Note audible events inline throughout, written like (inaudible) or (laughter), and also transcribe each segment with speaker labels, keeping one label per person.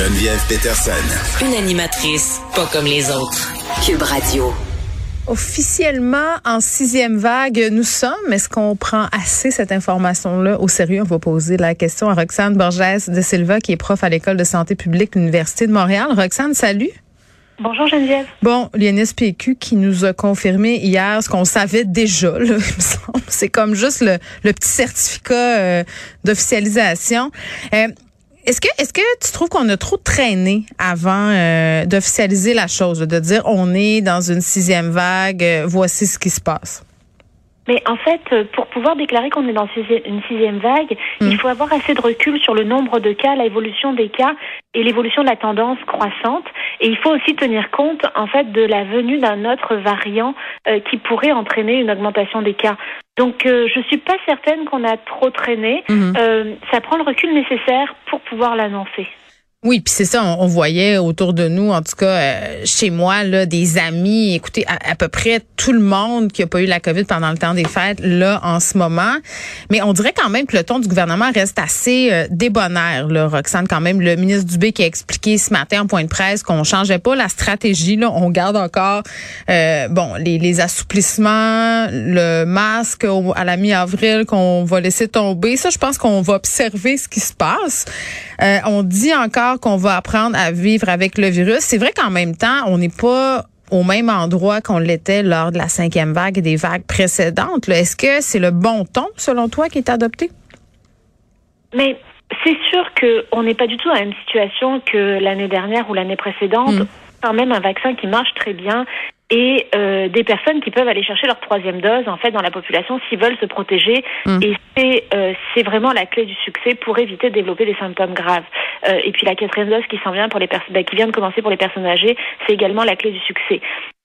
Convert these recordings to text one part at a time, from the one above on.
Speaker 1: Geneviève Peterson.
Speaker 2: Une animatrice pas comme les autres. Cube Radio.
Speaker 3: Officiellement en sixième vague, nous sommes. Est-ce qu'on prend assez cette information-là au sérieux? On va poser la question à Roxane Borges de Silva, qui est prof à l'École de santé publique de l'Université de Montréal. Roxane, salut.
Speaker 4: Bonjour Geneviève.
Speaker 3: Bon, l'INSPQ qui nous a confirmé hier ce qu'on savait déjà, là, (laughs) il me semble. C'est comme juste le, le petit certificat euh, d'officialisation. Euh, est-ce que est-ce que tu trouves qu'on a trop traîné avant euh, d'officialiser la chose, de dire on est dans une sixième vague, euh, voici ce qui se passe?
Speaker 4: Mais en fait, euh, pour pouvoir déclarer qu'on est dans une sixième vague, il faut avoir assez de recul sur le nombre de cas, l'évolution des cas et l'évolution de la tendance croissante. Et il faut aussi tenir compte, en fait, de la venue d'un autre variant euh, qui pourrait entraîner une augmentation des cas. Donc, euh, je suis pas certaine qu'on a trop traîné. Mhm. ça prend le recul nécessaire pour pouvoir l'annoncer.
Speaker 3: Oui, puis c'est ça, on, voyait autour de nous, en tout cas euh, chez moi, là, des amis, écoutez, à, peu près tout le monde qui a pas eu la COVID pendant le temps des fêtes, là, en ce moment. Mais on dirait quand même que le ton du gouvernement reste assez euh, débonnaire, là, Roxane, quand même. Le ministre Dubé qui a expliqué ce matin en point de presse qu'on changeait pas la stratégie, là, on garde encore, euh, bon, les, les assouplissements, le masque à la mi-avril qu'on va laisser tomber. Ça, je pense qu'on va observer ce qui se passe. Euh, on dit encore qu'on va apprendre à vivre avec le virus. C'est vrai qu'en même temps, on n'est pas au même endroit qu'on l'était lors de la cinquième vague et des vagues précédentes. Est-ce que c'est le bon ton, selon toi, qui est adopté?
Speaker 4: Mais c'est sûr qu'on n'est pas du tout dans la même situation que l'année dernière ou l'année précédente. Mm. Quand même un vaccin qui marche très bien et euh, des personnes qui peuvent aller chercher leur troisième dose en fait dans la population s'ils veulent se protéger. Mm. et c'est euh, c'est vraiment la clé du succès pour éviter de développer des symptômes graves. Euh, et puis la quatrième dose qui s'en vient pour les personnes bah, qui vient de commencer pour les personnes âgées c'est également la clé du succès.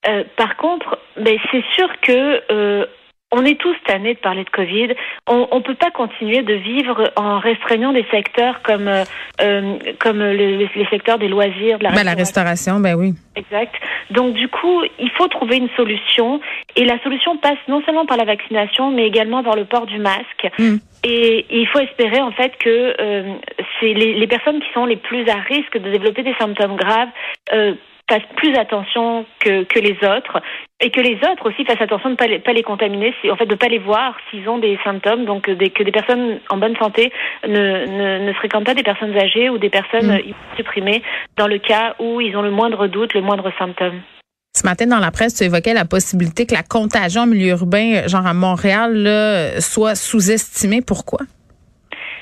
Speaker 4: Euh, par contre ben, c'est sûr que on est tous tannés de parler de Covid. On ne peut pas continuer de vivre en restreignant des secteurs comme euh, euh comme les, secteurs des loisirs, de la,
Speaker 3: ben, la restauration. Ben oui.
Speaker 4: Exact. Donc du coup, il faut trouver une solution et la solution passe non seulement par la vaccination, mais également par le port du masque. Hmm. Et, il faut espérer en fait que euh, c'est les, les, personnes qui sont les plus à risque de développer des symptômes graves euh, fassent plus attention que, que les autres et que les autres aussi fassent attention de ne pas les, pas les contaminer, en fait de ne pas les voir s'ils ont des symptômes, donc des, que des personnes en bonne santé ne, ne, ne fréquentent pas des personnes âgées ou des personnes mm. supprimées dans le cas où ils ont le moindre doute, le moindre symptôme.
Speaker 3: Ce matin, dans la presse, tu évoquais la possibilité que la contagion en milieu urbain, genre à Montréal, là, soit sous-estimée. Pourquoi?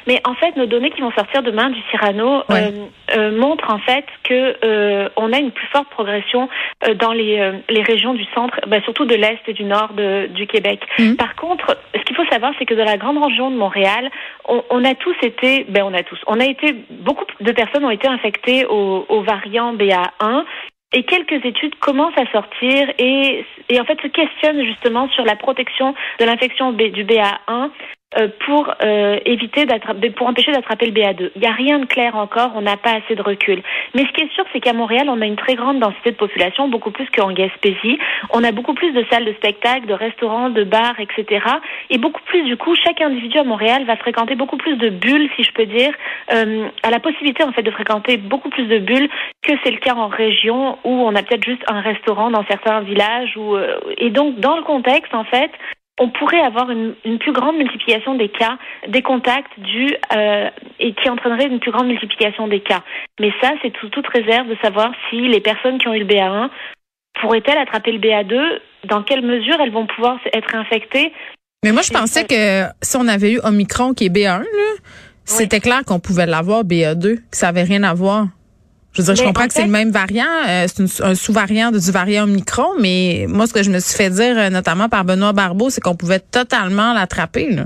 Speaker 4: Mais en fait, nos données qui vont sortir demain du Cyrano euh, euh, montrent en fait que euh, on a une plus forte progression euh, dans les, euh, les régions du centre, bah, surtout de l'est et du nord de, du Québec. Mmh. Par contre, ce qu'il faut savoir, c'est que dans la grande région de Montréal, on, on, a tous été, ben on a tous, on a été beaucoup de personnes ont été infectées au, au variant BA1 et quelques études commencent à sortir et, et en fait se questionnent justement sur la protection de l'infection du BA1 euh, pour euh, éviter d'attraper, pour empêcher d'attraper le BA2. Il n'y a rien de clair encore, on n'a pas assez de recul. Mais ce qui est sûr, c'est qu'à Montréal, on a une très grande densité de population, beaucoup plus qu'en Gaspésie. On a beaucoup plus de salles de spectacle, de restaurants, de bars, etc. Et beaucoup plus, du coup, chaque individu à Montréal va fréquenter beaucoup plus de bulles, si je peux dire, euh, a la possibilité en fait de fréquenter beaucoup plus de bulles que c'est le cas en région où on a peut-être juste un restaurant dans certains villages. Ou, euh, et donc, dans le contexte, en fait, on pourrait avoir une, une, plus grande multiplication des cas, des contacts dus euh, et qui entraînerait une plus grande multiplication des cas. Mais ça, c'est toute réserve de savoir si les personnes qui ont eu le BA1 pourraient-elles attraper le BA2, dans quelle mesure elles vont pouvoir être infectées.
Speaker 3: Mais moi, je pensais que si on avait eu Omicron qui est BA1, c'était clair qu'on pouvait l'avoir BA2, que ça avait rien à voir. Je veux dire, je comprends que c'est le même variant, euh, c'est un sous-variant du variant Omicron, mais moi, ce que je me suis fait dire, euh, notamment par Benoît Barbeau, c'est qu'on pouvait totalement l'attraper. Là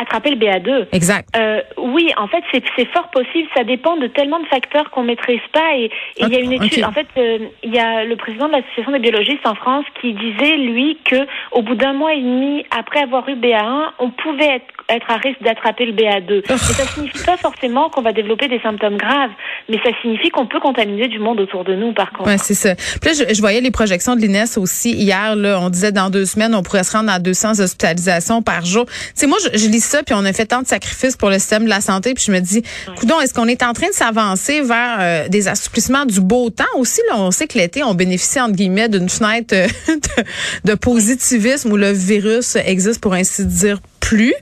Speaker 4: attraper le BA2.
Speaker 3: Exact.
Speaker 4: Euh, oui, en fait, c'est fort possible. Ça dépend de tellement de facteurs qu'on maîtrise pas. Et il y a une étude. En fait, euh, il y a le président de l'association des biologistes en France qui disait lui que au bout d'un mois et demi après avoir eu BA1, on pouvait être, être à risque d'attraper le BA2. Et ça signifie pas forcément qu'on va développer des symptômes graves, mais ça signifie qu'on peut contaminer du monde autour de nous. Par contre.
Speaker 3: Ouais, c'est ça. Puis là, je, je, voyais les projections de l'INES aussi hier. Là, on disait dans deux semaines, on pourrait se rendre à 200 hospitalisations par jour. C'est moi, je, je lis ça, puis on a fait tant de sacrifices pour le système de la santé, puis je me dis, coudon, est-ce qu'on est en train de s'avancer vers euh, des assouplissements du beau temps aussi? Là, on sait que l'été, on bénéficie, entre guillemets, d'une fenêtre euh, (laughs) de, positivisme où le virus existe, pour ainsi dire, plus.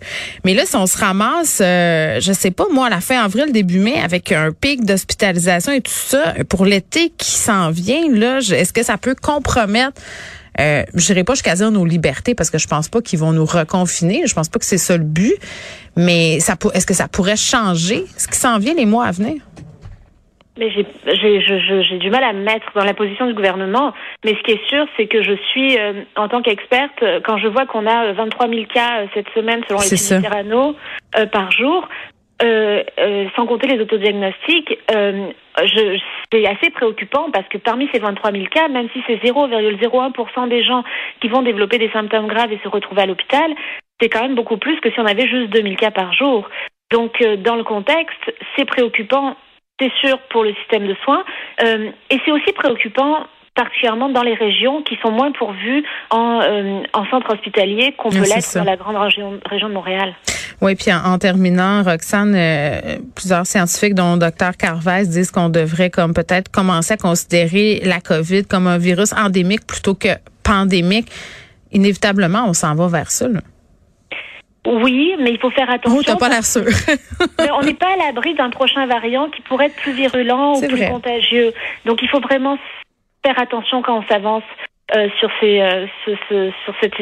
Speaker 3: Mais là, si on se ramasse, euh, je sais pas, moi, à la fin avril, début mai, avec un pic d'hospitalisation et tout ça, pour l'été qui s'en vient, là, est-ce que ça peut compromettre euh, je dirais pas jusqu'à dire nos libertés parce que je pense pas qu'ils vont nous reconfiner. Je pense pas que c'est ça le but. Mais ça, est-ce que ça pourrait changer ce qui s'en vient les mois à venir?
Speaker 4: Mais j'ai du mal à me mettre dans la position du gouvernement. Mais ce qui est sûr, c'est que je suis, euh, en tant qu'experte, quand je vois qu'on a 23 000 cas euh, cette semaine selon les Serrano euh, par jour, euh, euh, sans compter les autodiagnostics, euh, c'est assez préoccupant parce que parmi ces 23 000 cas, même si c'est 0,01% des gens qui vont développer des symptômes graves et se retrouver à l'hôpital, c'est quand même beaucoup plus que si on avait juste 2000 cas par jour. Donc, euh, dans le contexte, c'est préoccupant, c'est sûr, pour le système de soins, et c'est aussi préoccupant particulièrement dans les régions qui sont moins pourvues en, euh, en centre hospitalier qu'on peut l'être dans la grande région, région de Montréal.
Speaker 3: Oui, puis en, terminant, Roxane, euh, plusieurs scientifiques, dont le docteur Carvez, disent qu'on devrait comme peut-être commencer à considérer la COVID comme un virus endémique plutôt que pandémique. Inévitablement, on s'en va vers ça. Là.
Speaker 4: Oui, mais il faut faire attention.
Speaker 3: Oh, t'as pas l'air sûr. (laughs)
Speaker 4: on n'est pas à l'abri d'un prochain variant qui pourrait être plus virulent ou plus contagieux. Donc, il faut vraiment faire attention quand on s'avance euh, sur ces euh, sur cet,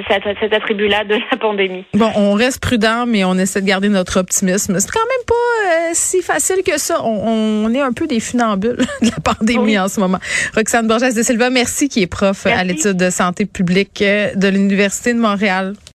Speaker 4: cet attribut-là de la pandémie.
Speaker 3: Bon, on reste prudent, mais on essaie de garder notre optimisme. C'est quand même pas euh, si facile que ça. On, on, est un peu des funambules (laughs) de la pandémie en ce moment. Roxane Borges de Silva, merci, qui est prof à l'étude de santé publique de l'Université de Montréal.